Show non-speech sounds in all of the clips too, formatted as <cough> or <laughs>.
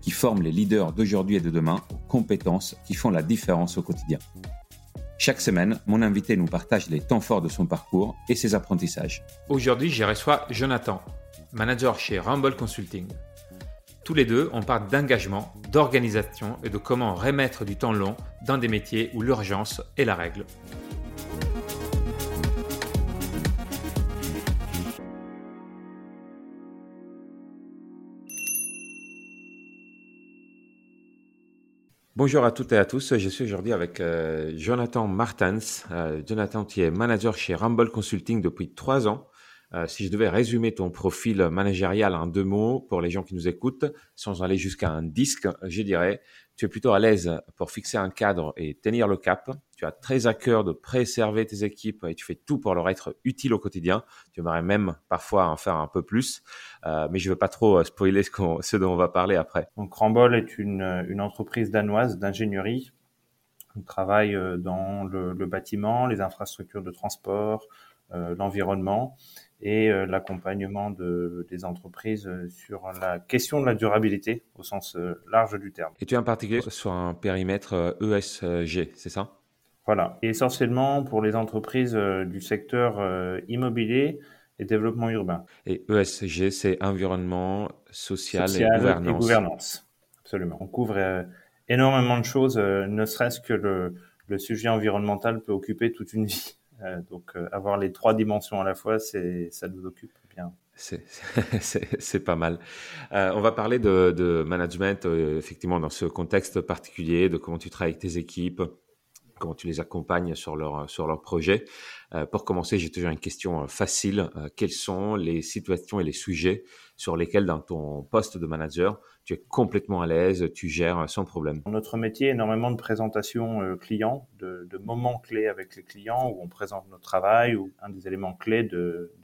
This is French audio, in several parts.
qui forme les leaders d'aujourd'hui et de demain aux compétences qui font la différence au quotidien. Chaque semaine, mon invité nous partage les temps forts de son parcours et ses apprentissages. Aujourd'hui, j'y reçois Jonathan, manager chez Rumble Consulting. Tous les deux, on parle d'engagement, d'organisation et de comment remettre du temps long dans des métiers où l'urgence est la règle. Bonjour à toutes et à tous, je suis aujourd'hui avec euh, Jonathan Martens. Euh, Jonathan, tu es manager chez Rumble Consulting depuis trois ans. Euh, si je devais résumer ton profil managérial en deux mots pour les gens qui nous écoutent, sans aller jusqu'à un disque, je dirais, tu es plutôt à l'aise pour fixer un cadre et tenir le cap. Tu as très à cœur de préserver tes équipes et tu fais tout pour leur être utile au quotidien. Tu aimerais même parfois en faire un peu plus, euh, mais je veux pas trop euh, spoiler ce, dont on va parler après. Donc Rambol est une, entreprise danoise d'ingénierie. On travaille euh, dans le, bâtiment, les infrastructures de transport, l'environnement et euh, l'accompagnement de, des entreprises euh, sur la question de la durabilité au sens euh, large du terme. Et tu es en particulier sur un périmètre ESG, c'est ça? Voilà, et essentiellement pour les entreprises du secteur immobilier et développement urbain. Et ESG, c'est environnement, social, et gouvernance. Et gouvernance, absolument. On couvre énormément de choses, ne serait-ce que le, le sujet environnemental peut occuper toute une vie. Euh, donc euh, avoir les trois dimensions à la fois, c'est ça nous occupe bien. C'est <laughs> pas mal. Euh, on va parler de, management, effectivement, dans ce contexte particulier, de comment tu travailles avec tes équipes, comment tu les accompagnes sur leur, sur projet. pour commencer, j'ai toujours une question facile. quelles sont les situations et les sujets sur lesquels, dans ton poste de manager, tu es complètement à l'aise, tu gères sans problème. Notre métier, énormément de présentations euh, clients, de, de, moments clés avec les clients où on présente notre travail. Ou un des éléments clés de,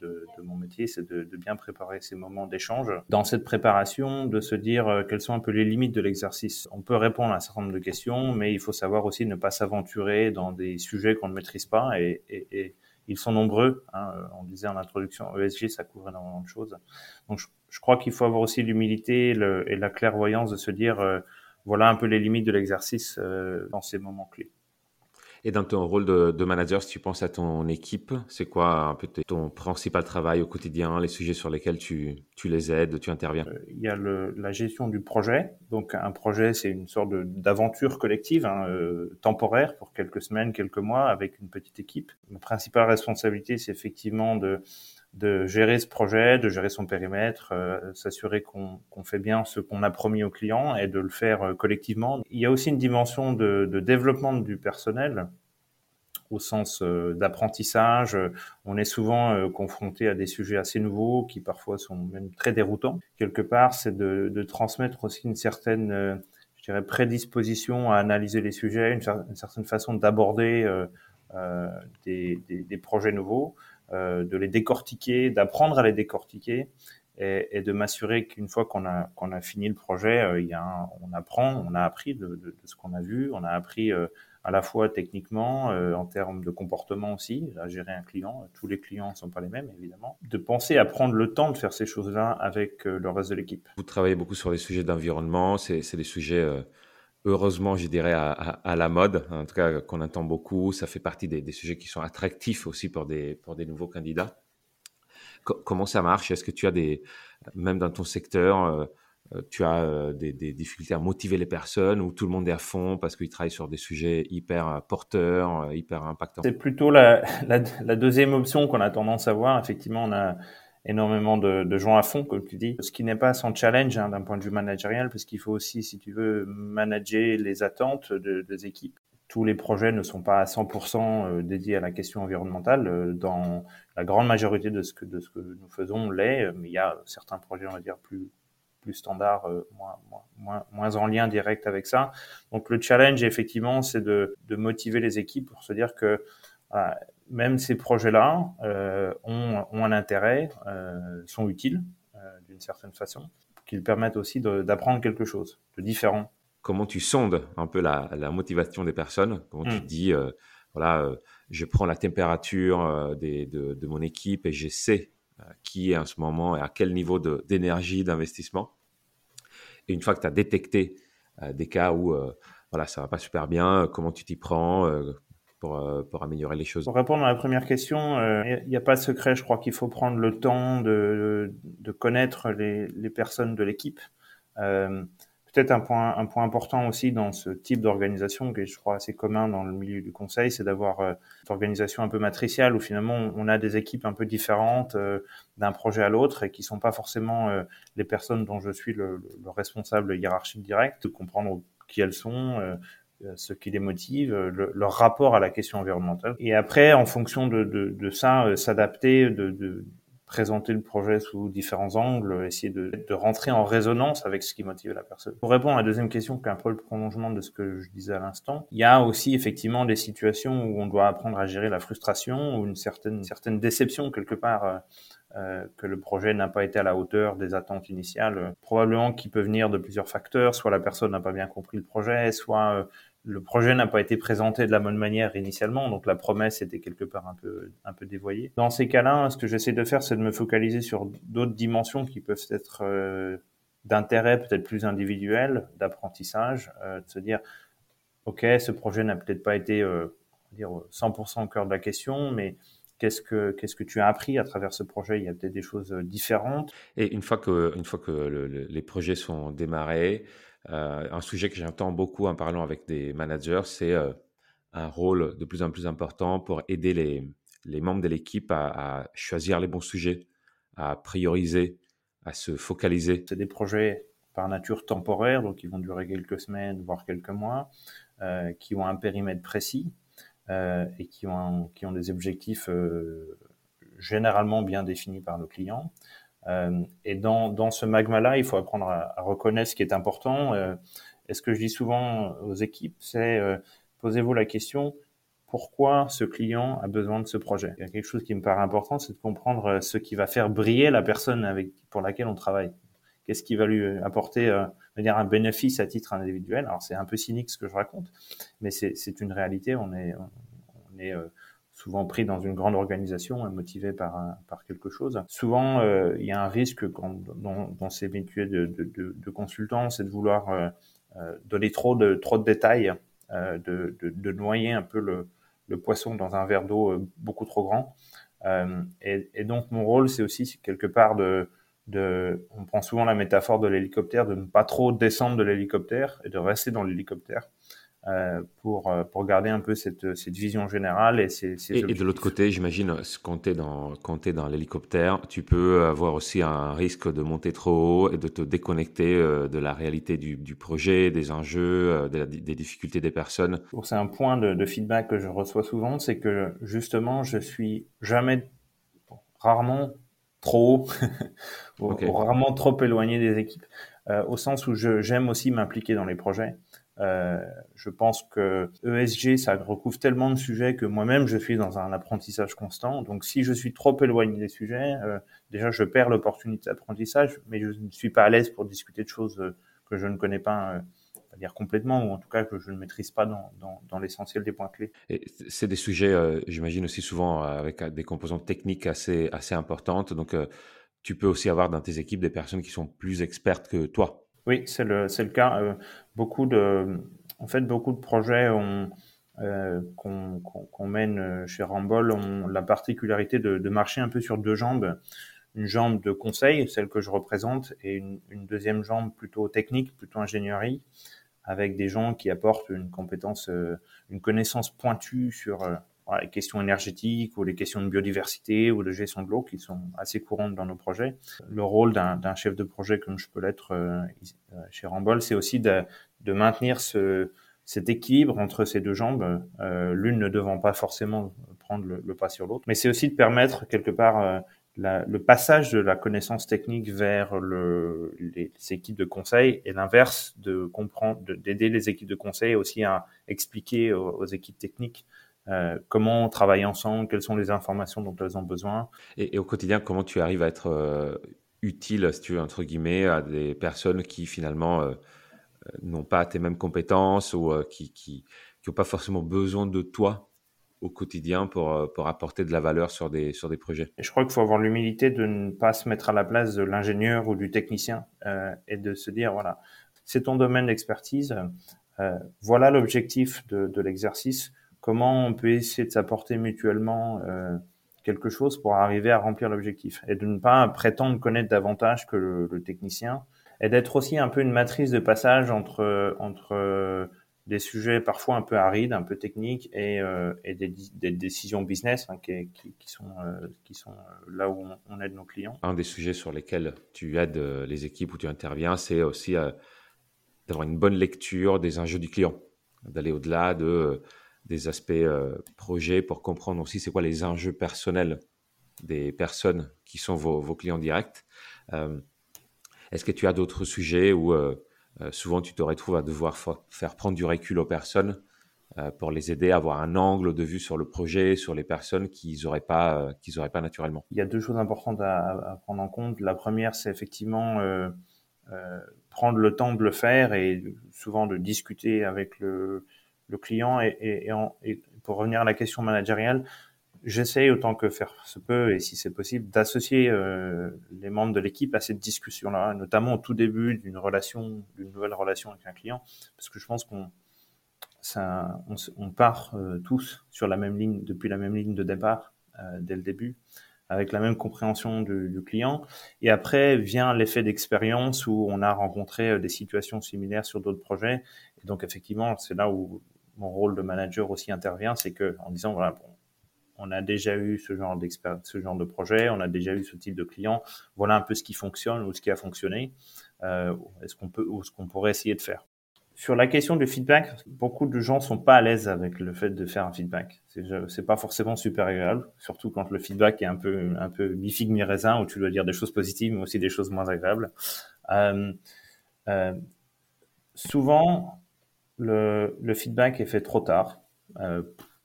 mon métier, c'est de, bien préparer ces moments d'échange. Dans cette préparation, de se dire euh, quelles sont un peu les limites de l'exercice. On peut répondre à un certain nombre de questions, mais il faut savoir aussi ne pas s'aventurer dans des sujets qu'on ne maîtrise pas et, ils sont nombreux. Hein. On disait en introduction, ESG, ça couvre énormément de choses. Donc, je crois qu'il faut avoir aussi l'humilité et la clairvoyance de se dire, euh, voilà un peu les limites de l'exercice euh, dans ces moments clés. Et dans ton rôle de, manager, si tu penses à ton équipe, c'est quoi un peu ton principal travail au quotidien, les sujets sur lesquels tu, les aides, tu interviens? Euh, Il y a la gestion du projet. Donc un projet, c'est une sorte d'aventure collective, hein, temporaire pour quelques semaines, quelques mois, avec une petite équipe. Ma principale responsabilité, c'est effectivement de de gérer ce projet, de gérer son périmètre, euh, s'assurer qu'on fait bien ce qu'on a promis aux clients et de le faire euh, collectivement. Il y a aussi une dimension de, de développement du personnel au sens euh, d'apprentissage. On est souvent confronté à des sujets assez nouveaux qui parfois sont même très déroutants. Quelque part, c'est de, de, transmettre aussi une certaine, je dirais, prédisposition à analyser les sujets, une, une certaine façon d'aborder des, des, des projets nouveaux. Euh, de les décortiquer, d'apprendre à les décortiquer et, et de m'assurer qu'une fois qu'on a a fini le projet, euh, il y a on apprend, on a appris de, de, de ce qu'on a vu, on a appris euh, à la fois techniquement, en termes de comportement aussi, à gérer un client. Tous les clients ne sont pas les mêmes, évidemment. De penser à prendre le temps de faire ces choses-là avec le reste de l'équipe. Vous travaillez beaucoup sur les sujets d'environnement, c'est des sujets heureusement, je dirais, à, la mode, en tout cas qu'on entend beaucoup. Ça fait partie des, sujets qui sont attractifs aussi pour des, nouveaux candidats. comment ça marche? Est-ce que tu as des, même dans ton secteur, euh, euh, tu as euh, des, difficultés à motiver les personnes ou tout le monde est à fond parce qu'ils travaillent sur des sujets hyper porteurs, hyper impactants? C'est plutôt <laughs> la, deuxième option qu'on a tendance à voir. Effectivement, on a énormément de, de, gens à fond, comme tu dis, ce qui n'est pas sans challenge hein, d'un point de vue managérial, parce qu'il faut aussi, si tu veux, manager les attentes de, des équipes. Tous les projets ne sont pas à 100% euh, dédiés à la question environnementale. Euh, dans la grande majorité de ce que, de ce que nous faisons l'est, mais il y a certains projets, on va dire, plus plus standard, moins, moins, moins, en lien direct avec ça. Donc le challenge, effectivement, c'est de, de motiver les équipes pour se dire que même ces projets-là ont, ont, un intérêt, sont utiles d'une certaine façon, qu'ils permettent aussi d'apprendre quelque chose de différent. Comment tu sondes un peu la, la motivation des personnes? Comment tu hmm. dis, voilà, je prends la température des, de, de, mon équipe et je sais euh, qui est en ce moment et à quel niveau d'énergie, d'investissement. Et une fois que tu as détecté euh, des cas où euh, voilà, ça va pas super bien, comment tu t'y prends pour, pour, améliorer les choses Pour répondre à la première question, il n'y a pas de secret. Je crois qu'il faut prendre le temps de, connaître les, personnes de l'équipe. Euh, peut-être un point, important aussi dans ce type d'organisation, qui est, je crois, assez commun dans le milieu du conseil, c'est d'avoir euh, une organisation un peu matriciale où finalement on a des équipes un peu différentes euh, d'un projet à l'autre et qui sont pas forcément euh, les personnes dont je suis le, le, responsable hiérarchique direct, comprendre qui elles sont, ce qui les motive, leur rapport à la question environnementale. Et après, en fonction de, de, de ça, s'adapter, de, de, présenter le projet sous différents angles, essayer de, de, rentrer en résonance avec ce qui motive la personne. Pour répondre à la deuxième question, qui est un peu le prolongement de ce que je disais à l'instant, il y a aussi effectivement des situations où on doit apprendre à gérer la frustration ou une certaine, certaine déception quelque part. Euh, euh que le projet n'a pas été à la hauteur des attentes initiales, probablement qui peut venir de plusieurs facteurs, soit la personne n'a pas bien compris le projet, soit euh, le projet n'a pas été présenté de la bonne manière initialement, donc la promesse était quelque part un peu, un peu dévoyée. Dans ces cas-là, ce que j'essaie de faire, c'est de me focaliser sur d'autres dimensions qui peuvent être euh, d'intérêt peut-être plus individuel, d'apprentissage, euh, de se dire, ok, ce projet n'a peut-être pas été euh, dire 100% au cœur de la question, mais qu'est-ce que que tu as appris à travers ce projet? Il y a peut-être des choses différentes. Et une fois que une fois que les projets sont démarrés, euh, un sujet que j'entends beaucoup en parlant avec des managers, c'est euh, un rôle de plus en plus important pour aider les, membres de l'équipe à, choisir les bons sujets, à prioriser, à se focaliser. C'est des projets par nature temporaires, donc ils vont durer quelques semaines, voire quelques mois, euh, qui ont un périmètre précis et qui ont, qui ont des objectifs généralement bien définis par nos clients. Euh, et dans, dans ce magma-là, il faut apprendre à, reconnaître ce qui est important. Euh, et ce que je dis souvent aux équipes, c'est euh, posez-vous la question pourquoi ce client a besoin de ce projet? Il y a quelque chose qui me paraît important, c'est de comprendre ce qui va faire briller la personne avec pour laquelle on travaille. Qu'est-ce qui va lui apporter euh, dire un bénéfice à titre individuel? Alors c'est un peu cynique ce que je raconte, mais c'est une réalité. On est on est souvent pris dans une grande organisation, motivé par, quelque chose. Souvent, euh, il y a un risque quand, dans, dans ces métiers de, consultant, c'est de vouloir euh, euh, donner trop de, détails, de, noyer un peu le, poisson dans un verre d'eau beaucoup trop grand. Et, donc, mon rôle, c'est aussi quelque part de, on prend souvent la métaphore de l'hélicoptère, de ne pas trop descendre de l'hélicoptère et de rester dans l'hélicoptère. Euh, pour, euh, pour garder un peu cette, cette vision générale. Et, ces, ces et, et, de l'autre côté, j'imagine, quand tu es dans, quand es dans l'hélicoptère, tu peux avoir aussi un risque de monter trop haut et de te déconnecter euh, de la réalité du, du projet, des enjeux, des, des, difficultés des personnes. C'est un point de, de, feedback que je reçois souvent, c'est que justement, je suis jamais, rarement trop haut, <laughs> okay. rarement trop éloigné des équipes, euh, au sens où j'aime aussi m'impliquer dans les projets. Euh, je pense que ESG, ça recouvre tellement de sujets que moi-même, je suis dans un apprentissage constant. Donc, si je suis trop éloigné des sujets, euh, déjà, je perds l'opportunité d'apprentissage, mais je ne suis pas à l'aise pour discuter de choses euh, que je ne connais pas. Dire complètement, ou en tout cas que je ne maîtrise pas dans, l'essentiel des points clés. Et c'est des sujets, j'imagine aussi souvent avec des composantes techniques assez, assez importantes. Donc, tu peux aussi avoir dans tes équipes des personnes qui sont plus expertes que toi oui, c'est le, le cas. Euh, beaucoup de, en fait, beaucoup de projets euh, qu'on, mène chez Rambol ont la particularité de, marcher un peu sur deux jambes. Une jambe de conseil, celle que je représente, et une, deuxième jambe plutôt technique, plutôt ingénierie, avec des gens qui apportent une compétence, euh, une connaissance pointue sur euh, voilà, les questions énergétiques ou les questions de biodiversité ou de gestion de l'eau qui sont assez courantes dans nos projets. Le rôle d'un chef de projet comme je peux l'être euh, euh, chez Rambol, c'est aussi de, de, maintenir ce, cet équilibre entre ces deux jambes, euh, l'une ne devant pas forcément prendre le, le pas sur l'autre, mais c'est aussi de permettre quelque part euh, le passage de la connaissance technique vers le, les, équipes de conseil et l'inverse de comprendre, d'aider les équipes de conseil aussi à expliquer aux, équipes techniques euh, comment travailler ensemble, quelles sont les informations dont elles ont besoin. Et, au quotidien, comment tu arrives à être euh, utile, si tu veux, entre guillemets, à des personnes qui finalement euh, n'ont pas tes mêmes compétences ou qui, n'ont pas forcément besoin de toi au quotidien pour, pour apporter de la valeur sur des, sur des projets? Et je crois qu'il faut avoir l'humilité de ne pas se mettre à la place de l'ingénieur ou du technicien et de se dire, voilà, c'est ton domaine d'expertise, voilà l'objectif de, de l'exercice, comment on peut essayer de s'apporter mutuellement euh, quelque chose pour arriver à remplir l'objectif et de ne pas prétendre connaître davantage que le, technicien et d'être aussi un peu une matrice de passage entre, entre des sujets parfois un peu arides, un peu techniques et, euh, des, décisions business hein, qui, sont, euh, euh, là où on, aide nos clients. Un des sujets sur lesquels tu aides euh, les équipes où tu interviens, c'est aussi d'avoir une bonne lecture des enjeux du client, d'aller au-delà de, des aspects projets pour comprendre aussi c'est quoi les enjeux personnels des personnes qui sont vos, clients directs. Est-ce que tu as d'autres sujets où euh, souvent, tu te retrouves à devoir faire prendre du recul aux personnes euh, pour les aider à avoir un angle de vue sur le projet, sur les personnes qu'ils n'auraient pas, euh, qu'ils pas naturellement? Il y a deux choses importantes à, prendre en compte. La première, c'est effectivement euh, euh, prendre le temps de le faire et souvent de discuter avec le, le client. Et, et, et, en, pour revenir à la question managériale, j'essaye autant que faire se peut, et si c'est possible, d'associer euh, les membres de l'équipe à cette discussion-là, notamment au tout début d'une relation, d'une nouvelle relation avec un client, parce que je pense qu'on ça, on, on part euh, tous sur la même ligne, depuis la même ligne de départ euh, dès le début, avec la même compréhension du, du client. Et après vient l'effet d'expérience où on a rencontré euh, des situations similaires sur d'autres projets. Et donc effectivement, c'est là où mon rôle de manager aussi intervient, c'est que en disant voilà, bon, on a déjà eu ce genre d'expert, ce genre de projet, on a déjà eu ce type de client. Voilà un peu ce qui fonctionne ou ce qui a fonctionné. Euh, est-ce qu'on peut ou ce qu'on pourrait essayer de faire. Sur la question du feedback, beaucoup de gens sont pas à l'aise avec le fait de faire un feedback. C'est pas forcément super agréable, surtout quand le feedback est un peu un peu mi mi raisin où tu dois dire des choses positives mais aussi des choses moins agréables. Euh, euh, souvent, le, le, feedback est fait trop tard. Euh,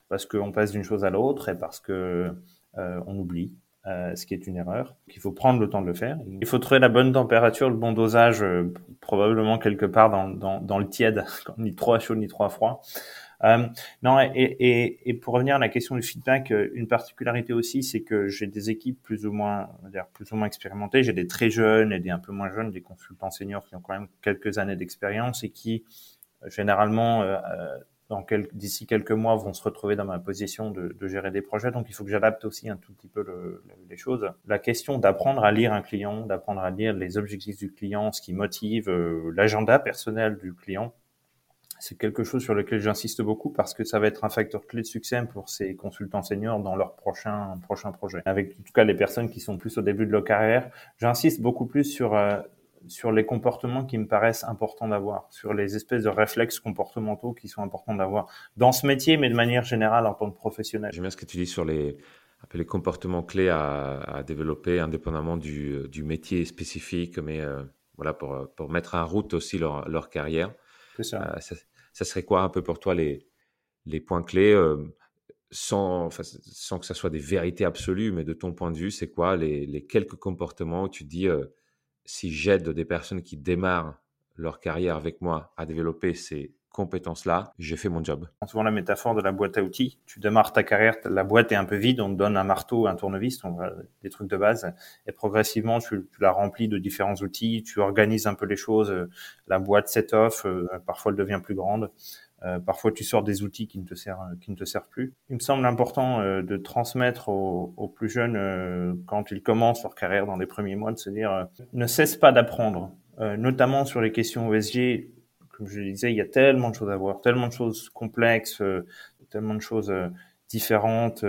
parce qu'on passe d'une chose à l'autre et parce que euh, on oublie, euh, ce qui est une erreur. Il faut prendre le temps de le faire. Il faut trouver la bonne température, le bon dosage, euh, probablement quelque part dans, dans, dans, le tiède, <laughs> ni trop chaud ni trop froid. Euh, non, et, et, et, pour revenir à la question du feedback, euh, une particularité aussi, c'est que j'ai des équipes plus ou moins, on va dire, plus ou moins expérimentées. J'ai des très jeunes et des un peu moins jeunes, des consultants seniors qui ont quand même quelques années d'expérience et qui généralement euh, d'ici quelques mois, vont se retrouver dans ma position de, de gérer des projets. Donc, il faut que j'adapte aussi un tout petit peu le, les choses. La question d'apprendre à lire un client, d'apprendre à lire les objectifs du client, ce qui motive euh, l'agenda personnel du client, c'est quelque chose sur lequel j'insiste beaucoup parce que ça va être un facteur clé de succès pour ces consultants seniors dans leur prochain prochain projet. Avec en tout cas les personnes qui sont plus au début de leur carrière, j'insiste beaucoup plus sur euh, sur les comportements qui me paraissent importants d'avoir, sur les espèces de réflexes comportementaux qui sont importants d'avoir dans ce métier, mais de manière générale en tant que professionnel. J'aime bien ce que tu dis sur les, les comportements clés à, à développer indépendamment du, du, métier spécifique, mais euh, voilà pour, pour mettre en route aussi leur, leur carrière. Ça. Euh, ça. ça. serait quoi un peu pour toi les, les points clés euh, sans, enfin, sans que ça soit des vérités absolues, mais de ton point de vue, c'est quoi les, les, quelques comportements où tu dis si j'aide des personnes qui démarrent leur carrière avec moi à développer ces compétences-là, j'ai fait mon job. Souvent la métaphore de la boîte à outils. Tu démarres ta carrière, la boîte est un peu vide, on te donne un marteau, un tournevis, des trucs de base, et progressivement tu, tu, la remplis de différents outils, tu organises un peu les choses, la boîte set-off, euh, parfois elle devient plus grande. Euh, parfois, tu sors des outils qui ne te servent, qui ne te servent plus. Il me semble important euh, de transmettre aux, aux plus jeunes, euh, quand ils commencent leur carrière dans les premiers mois, de se dire euh, ne cesse pas d'apprendre, euh, notamment sur les questions ESG. Comme je le disais, il y a tellement de choses à voir, tellement de choses complexes, tellement de choses différentes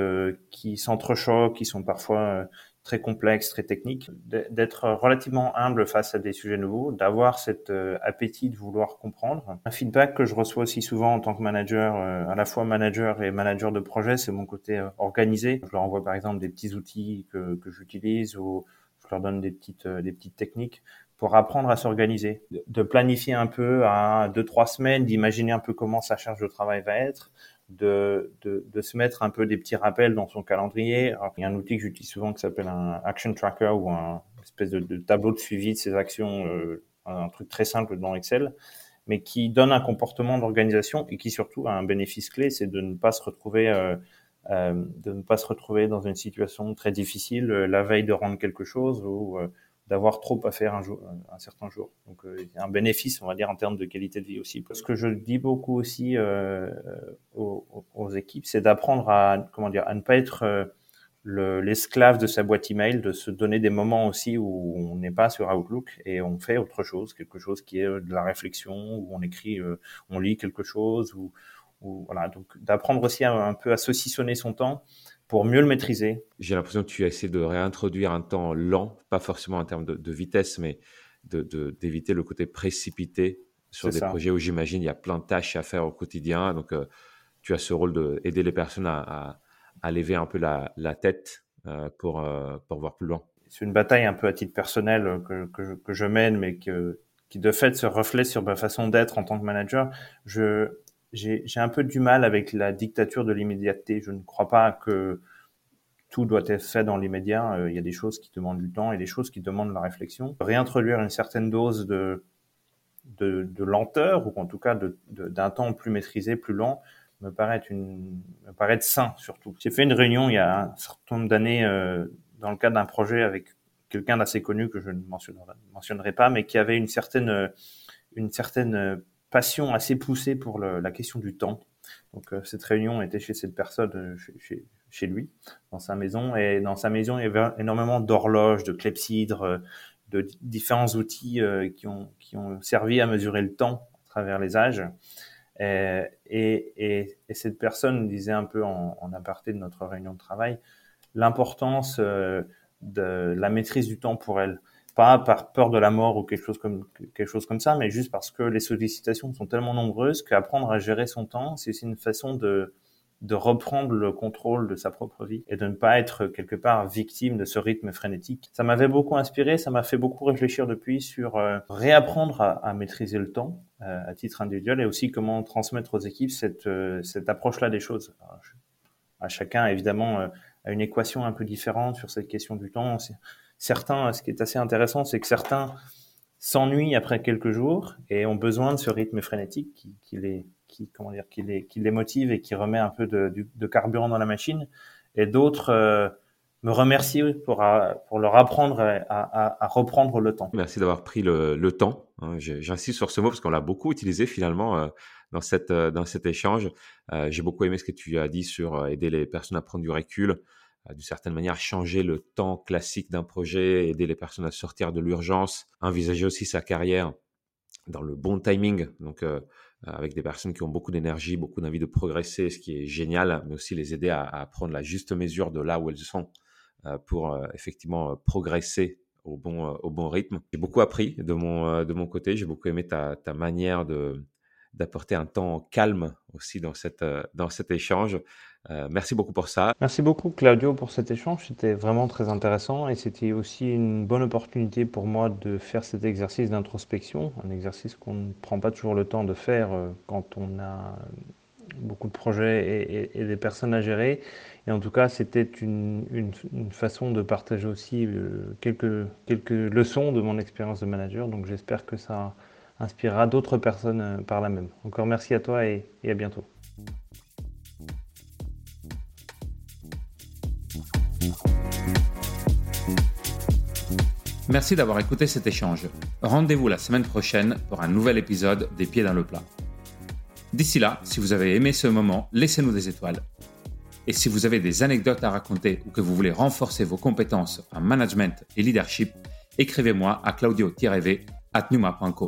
qui s'entrechoquent, qui sont parfois très complexes, très techniques, d'être relativement humble face à des sujets nouveaux, d'avoir cet euh, appétit de vouloir comprendre. Un feedback que je reçois aussi souvent en tant que manager, euh, à la fois manager et manager de projet, c'est mon côté euh, organisé. Je leur envoie par exemple des petits outils que, que j'utilise ou je leur donne des petites, des petites techniques pour apprendre à s'organiser, de planifier un peu à deux, trois semaines, d'imaginer un peu comment sa charge de travail va être, de, de, de, se mettre un peu des petits rappels dans son calendrier. il y a un outil que j'utilise souvent qui s'appelle un action tracker ou un espèce de, tableau de suivi de ses actions, euh, un truc très simple dans Excel, mais qui donne un comportement d'organisation et qui surtout a un bénéfice clé, c'est de ne pas se retrouver euh, euh, de ne pas se retrouver dans une situation très difficile la veille de rendre quelque chose ou d'avoir trop à faire un, jour, un certain jour. Donc euh, il y a un bénéfice, on va dire, en termes de qualité de vie aussi. Ce que je dis beaucoup aussi euh, aux, aux, équipes, c'est d'apprendre à comment dire à ne pas être euh, l'esclave de sa boîte email, de se donner des moments aussi où on n'est pas sur Outlook et on fait autre chose, quelque chose qui est de la réflexion, où on écrit, euh, on lit quelque chose, ou, voilà. Donc d'apprendre aussi un peu à saucissonner son temps pour mieux le maîtriser. J'ai l'impression que tu as essayé de réintroduire un temps lent, pas forcément en termes de, vitesse, mais d'éviter de, le côté précipité sur des projets où j'imagine il y a plein de tâches à faire au quotidien. Donc, euh, tu as ce rôle d'aider les personnes à, à, lever un peu la, la tête euh, pour, euh, pour voir plus loin. C'est une bataille un peu à titre personnel que, que, je, que je mène, mais que, qui de fait se reflète sur ma façon d'être en tant que manager. Je, j'ai un peu du mal avec la dictature de l'immédiateté. Je ne crois pas que tout doit être fait dans l'immédiat. Euh, il y a des choses qui demandent du temps et des choses qui demandent la réflexion. Réintroduire une certaine dose de, de, lenteur, ou en tout cas d'un temps plus maîtrisé, plus lent, me paraît me paraît sain surtout. J'ai fait une réunion il y a un certain nombre d'années euh, dans le cadre d'un projet avec quelqu'un d'assez connu que je ne mentionnerai, mentionnerai, pas, mais qui avait une certaine, une certaine passion assez poussée pour la question du temps. Donc euh, cette réunion était chez cette personne, euh, chez, lui, dans sa maison. Et dans sa maison, il y avait énormément d'horloges, de clepsydres, euh, de différents outils qui, ont, qui ont servi à mesurer le temps à travers les âges. Et cette personne disait un peu en, en, aparté de notre réunion de travail l'importance de la maîtrise du temps pour elle pas par peur de la mort ou quelque chose comme quelque chose comme ça, mais juste parce que les sollicitations sont tellement nombreuses qu'apprendre à gérer son temps, c'est aussi une façon de de reprendre le contrôle de sa propre vie et de ne pas être quelque part victime de ce rythme frénétique. Ça m'avait beaucoup inspiré, ça m'a fait beaucoup réfléchir depuis sur euh, réapprendre à, à, maîtriser le temps euh, à titre individuel et aussi comment transmettre aux équipes cette, euh, cette approche-là des choses. à chacun, évidemment, a une équation un peu différente sur cette question du temps certains, ce qui est assez intéressant, c'est que certains s'ennuient après quelques jours et ont besoin de ce rythme frénétique qui, les, qui, comment dire, qui les, qui les motive et qui remet un peu de, carburant dans la machine. Et d'autres euh, me remercient pour, euh, pour leur apprendre à reprendre le temps. Merci d'avoir pris le, le temps. Hein. J'insiste sur ce mot parce qu'on l'a beaucoup utilisé finalement euh, dans, cette, dans cet échange. J'ai beaucoup aimé ce que tu as dit sur aider les personnes à prendre du recul d'une certaine manière changer le temps classique d'un projet, aider les personnes à sortir de l'urgence, envisager aussi sa carrière dans le bon timing, donc euh, avec des personnes qui ont beaucoup d'énergie, beaucoup d'envie de progresser, ce qui est génial, mais aussi les aider à, prendre la juste mesure de là où elles sont euh, pour euh, effectivement progresser au bon, au bon rythme. J'ai beaucoup appris de mon, de mon côté, j'ai beaucoup aimé ta, ta manière de d'apporter un temps calme aussi dans, cette, dans cet échange. Euh, merci beaucoup pour ça. Merci beaucoup Claudio pour cet échange. C'était vraiment très intéressant et c'était aussi une bonne opportunité pour moi de faire cet exercice d'introspection, un exercice qu'on ne prend pas toujours le temps de faire euh, quand on a beaucoup de projets et, des personnes à gérer. Et en tout cas, c'était une, façon de partager aussi euh, quelques, leçons de mon expérience de manager. Donc j'espère que ça inspirera d'autres personnes par la même. Encore merci à toi et à bientôt. Merci d'avoir écouté cet échange. Rendez-vous la semaine prochaine pour un nouvel épisode des Pieds dans le plat. D'ici là, si vous avez aimé ce moment, laissez-nous des étoiles. Et si vous avez des anecdotes à raconter ou que vous voulez renforcer vos compétences en management et leadership, écrivez-moi à claudio-v at numa.co.